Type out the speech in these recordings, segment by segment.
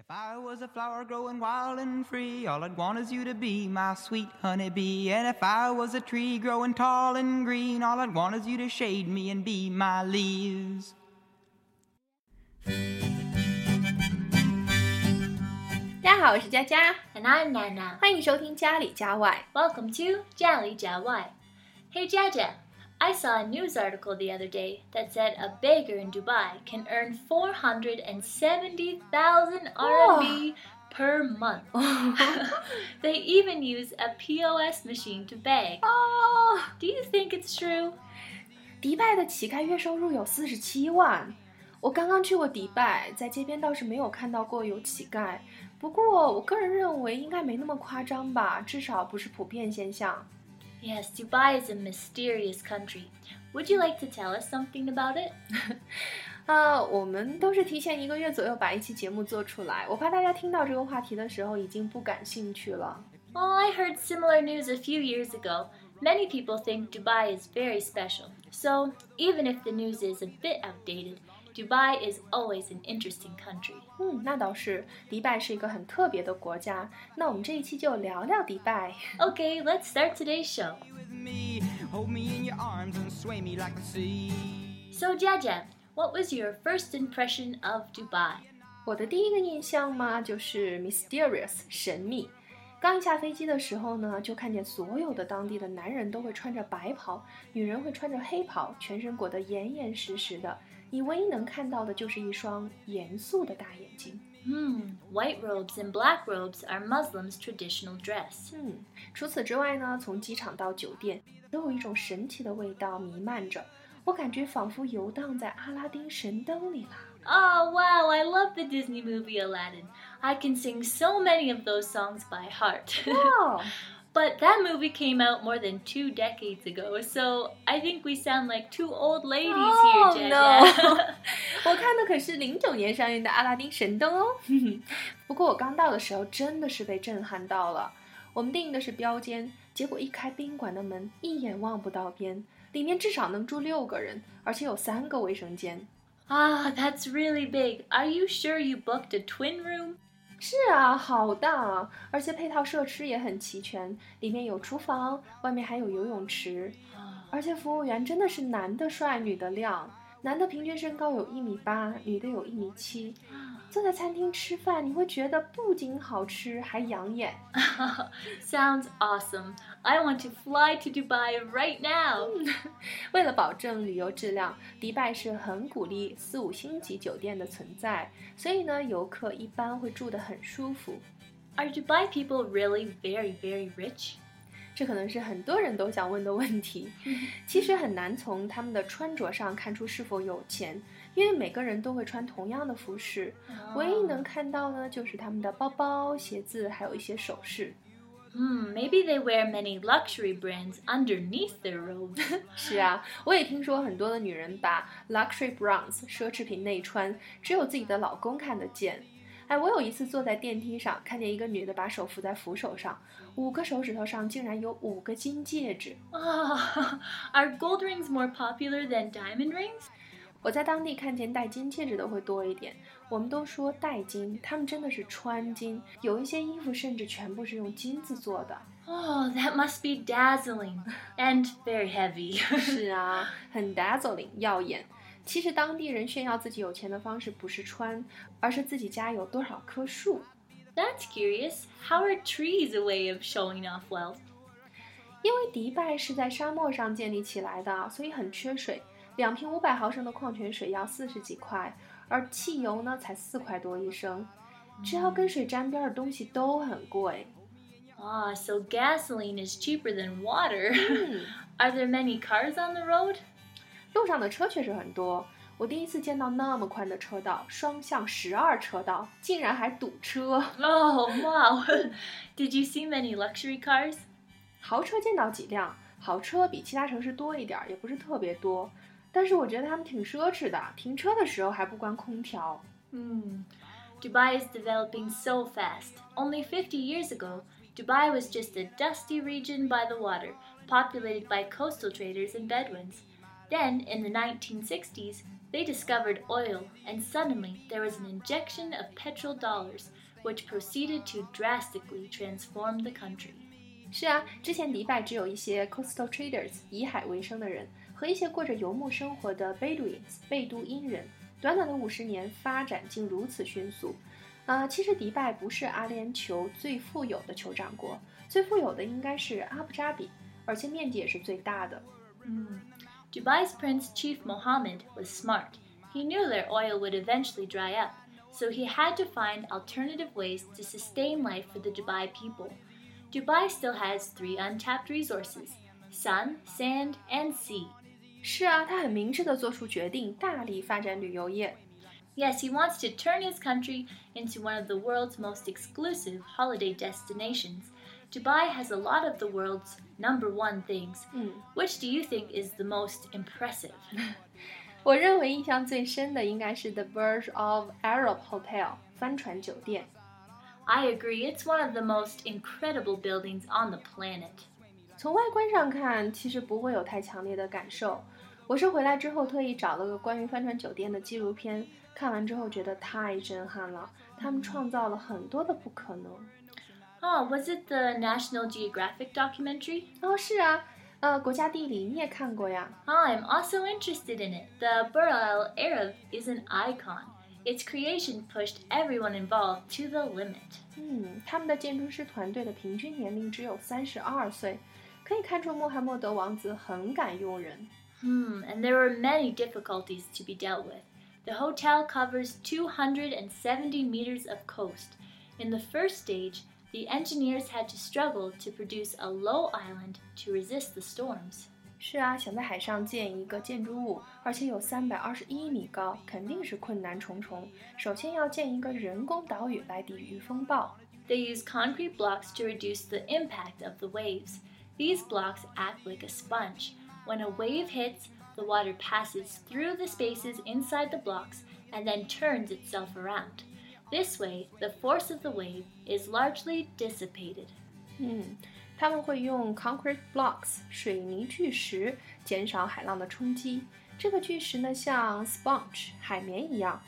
If I was a flower growing wild and free, all I'd want is you to be my sweet honeybee. And if I was a tree growing tall and green, all I'd want is you to shade me and be my leaves. 大家好，我是佳佳， And I'm Nana. 欢迎收听家里家外。 Welcome to Jali Jawai. Hey Jaja, I saw a news article the other day that said a baker in Dubai can earn 470,000 RMB per month. they even use a POS machine to beg. 哦， Do you think it's true? 迪拜的乞丐月收入有四十七万。我刚刚去过迪拜，在街边倒是没有看到过有乞丐。不过，我个人认为应该没那么夸张吧，至少不是普遍现象。 Yes, Dubai is a mysterious country. Would you like to tell us something about it? 啊，我们都是提前一个月左右把一期节目做出来，我怕大家听到这个话题的时候已经不感兴趣了。 Well, I heard similar news a few years ago. Many people think Dubai is very special. So, even if the news is a bit outdated, Dubai is always an interesting country. 嗯，那倒是，迪拜是一个很特别的国家。那我们这一期就聊聊迪拜。 Okay, let's start today's show. With me, hold me in your arms and sway me like the sea. So, Jaja, what was your first impression of Dubai? 我的第一个印象嘛，就是 mysterious 神秘。 刚一下飞机的时候呢，就看见所有的当地的男人都会穿着白袍，女人会穿着黑袍，全身裹得严严实实的。你唯一能看到的就是一双严肃的大眼睛。Hmm, white robes and black robes are Muslims' traditional dress. 嗯，除此之外呢，从机场到酒店，都有一种神奇的味道弥漫着，我感觉仿佛游荡在阿拉丁神灯里啦。Oh, wow, I love the Disney movie Aladdin. I can sing so many of those songs by heart. 哦， But that movie came out more than two decades ago, so I think we sound like two old ladies Oh, here, no. Jaja. 我看的可是零九年上映的《阿拉丁神灯》哦。不过我刚到的时候真的是被震撼到了。我们订的是标间，结果一开宾馆的门，一眼望不到边，里面至少能住六个人，而且有三个卫生间。 ah, that's really big. Are you sure you booked a twin room? 是啊，好大啊！而且配套设施也很齐全，里面有厨房，外面还有游泳池，而且服务员真的是男的帅，女的靓。男的平均身高有一米八，女的有一米七。坐在餐厅吃饭，你会觉得不仅好吃，还养眼。Sounds awesome. I want to fly to Dubai right now. 为了保证旅游质量，迪拜是很鼓励四五星级酒店的存在，所以呢，游客一般会住得很舒服。Are Dubai people really very, very rich? 这可能是很多人都想问的问题。其实很难从他们的穿着上看出是否有钱，因为每个人都会穿同样的服饰，唯一能看到呢就是他们的包包、鞋子，还有一些首饰。Hmm, maybe they wear many luxury brands underneath their robes. 是啊，我也听说很多的女人把 luxury brands 奢侈品内穿，只有自己的老公看得见。哎，我有一次坐在电梯上，看见一个女的把手扶在扶手上，五个手指头上竟然有五个金戒指。Oh, are gold rings more popular than diamond rings? 我在当地看见戴金戒指的会多一点，我们都说戴金，他们真的是穿金，有一些衣服甚至全部是用金子做的。 Oh, that must be dazzling and very heavy. 是啊，很 dazzling 耀眼。其实当地人炫耀自己有钱的方式不是穿，而是自己家有多少棵树。 That's curious. How are trees a way of showing off wealth? 因为迪拜是在沙漠上建立起来的，所以很缺水。两瓶五百毫升的矿泉水要四十几块， 而汽油呢才四块多一升。只要跟水沾边的东西都很贵。 Ah, so gasoline is cheaper than water. 嗯。 Are there many cars on the road? 路上的车确实很多，我第一次见到那么宽的车道，双向十二车道，竟然还堵车。 Oh, wow. Did you see many luxury cars? 豪车见到几辆，豪车比其他城市多一点儿，也不是特别多， 但是我觉得他们挺奢侈的，停车的时候还不关空调。 Hmm. Dubai is developing so fast. Only 50 years ago, Dubai was just a dusty region by the water, populated by coastal traders and Bedouins. Then, in the 1960s, They discovered oil, and suddenly there was an injection of petrol dollars, which proceeded to drastically transform the country. 是啊，之前迪拜只有一些 coastal traders 以海为生的人和一些过着游牧生活的 Bedouins 贝都因人。短短的五十年，发展竟如此迅速。啊、呃，其实迪拜不是阿联酋最富有的酋长国，最富有的应该是阿布扎比，而且面积也是最大的。嗯，Dubai's Prince Sheikh Mohammed was smart. He knew their oil would eventually dry up, so he had to find alternative ways to sustain life for the Dubai people. Dubai still has three untapped resources: sun, sand, and sea. 是啊，他很明智的做出决定，大力发展旅游业。Yes, he wants to turn his country into one of the world's most exclusive holiday destinations. Dubai has a lot of the world's number one things. Mm. Which do you think is the most impressive? 我认为印象最深的应该是 The Burj Al Arab Hotel 帆船酒店。I agree, it's one of the most incredible buildings on the planet. 从外观上看，其实不会有太强烈的感受。我是回来之后特意找了个关于帆船酒店的纪录片，看完之后觉得太震撼了。他们创造了很多的不可能。Oh, was it the National Geographic documentary? 哦，是啊，呃，国家地理你也看过呀。I'm also interested in it. The Burj Al Arab is an icon. Its creation pushed everyone involved to the limit. 嗯，他们的建筑师团队的平均年龄只有三十二岁，可以看出穆罕默德王子很敢用人。Hmm, and there were many difficulties to be dealt with. The hotel covers 270 meters of coast. In the first stage, the engineers had to struggle to produce a low island to resist the storms. 是啊，想在海上建一个建筑物，而且有三百二十一米高，肯定是困难重重。首先要建一个人工岛屿来抵御风暴。They use concrete blocks to reduce the impact of the waves. These blocks act like a sponge. When a wave hits, the water passes through the spaces inside the blocks and then turns itself around. This way, the force of the wave is largely dissipated. 嗯， 他们会用 concrete blocks 水泥巨石减少海浪的冲击。这个巨石呢，像 sponge 海绵一样，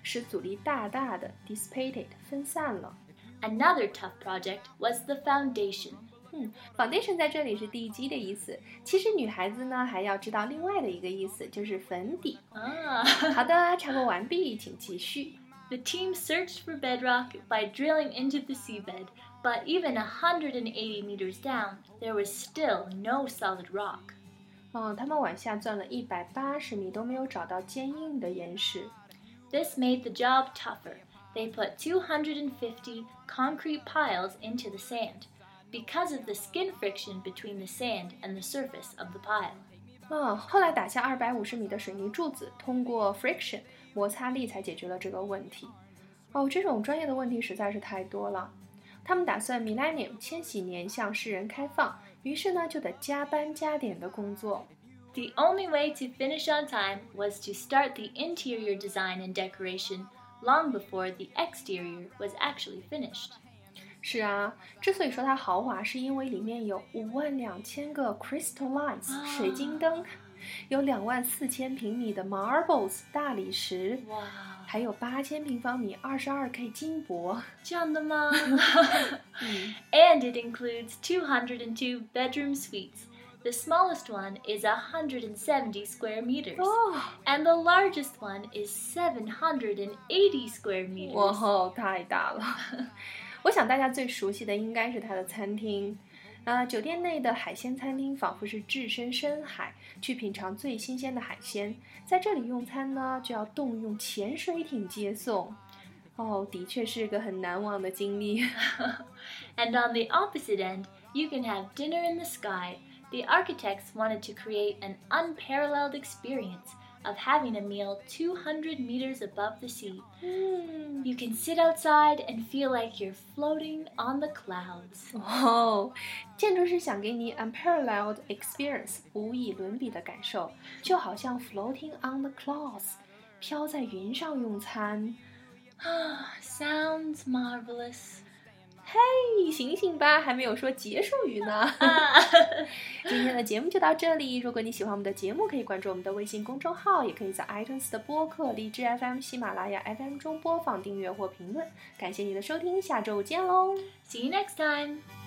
使阻力大大的 dissipated 分散了。Another tough project was the foundation. 嗯，foundation 在这里是地基的意思。其实女孩子呢还要知道另外的一个意思，就是粉底。啊，好的，插播完毕，请继续。The team searched for bedrock by drilling into the seabed, but even 180 meters down, there was still no solid rock. 哦，他们往下钻了一百八十米都没有找到坚硬的岩石。This made the job tougher. They put 250 concrete piles into the sand because of the skin friction between the sand and the surface of the pile. 啊，后来打下二百五十米的水泥柱子，通过 friction 摩擦力才解决了这个问题。哦，这种专业的问题实在是太多了。他们打算 Millennium 千禧年向世人开放，于是呢就得加班加点的工作。The only way to finish on time was to start the interior design and decoration long before the exterior was actually finished. 是啊，之所以说它豪华，是因为里面有五万两千个 crystal lights 水晶灯，有两万四千平米的 marbles 大理石，哇，还有八千平方米二十二 K 金箔。这样的吗？嗯 and it includes 202 bedroom suites. The smallest one is 170 square meters, 哦， and the largest one is 780 square meters. 哇吼，太大了！我想大家最熟悉的应该是它的餐厅。 呃，酒店内的海鲜餐厅仿佛是置身深海，去品尝最新鲜的海鲜。在这里用餐呢，就要动用潜水艇接送。哦，的确是个很难忘的经历。And on the opposite end, you can have dinner in the sky. The architects wanted to create an unparalleled experience of having a meal 200 meters above the sea. 嗯， You can sit outside and feel like you're floating on the clouds. 哦，建筑师想给你 unparalleled experience 无以伦比的感受，就好像 floating on the clouds，飘在云上用餐。 Sounds marvelous. 嘿，醒醒吧，还没有说结束语呢。今天的节目就到这里。如果你喜欢我们的节目，可以关注我们的微信公众号，也可以在 iTunes 的播客、荔枝 FM、喜马拉雅 FM 中播放、订阅或评论。感谢你的收听，下周见喽！See you next time.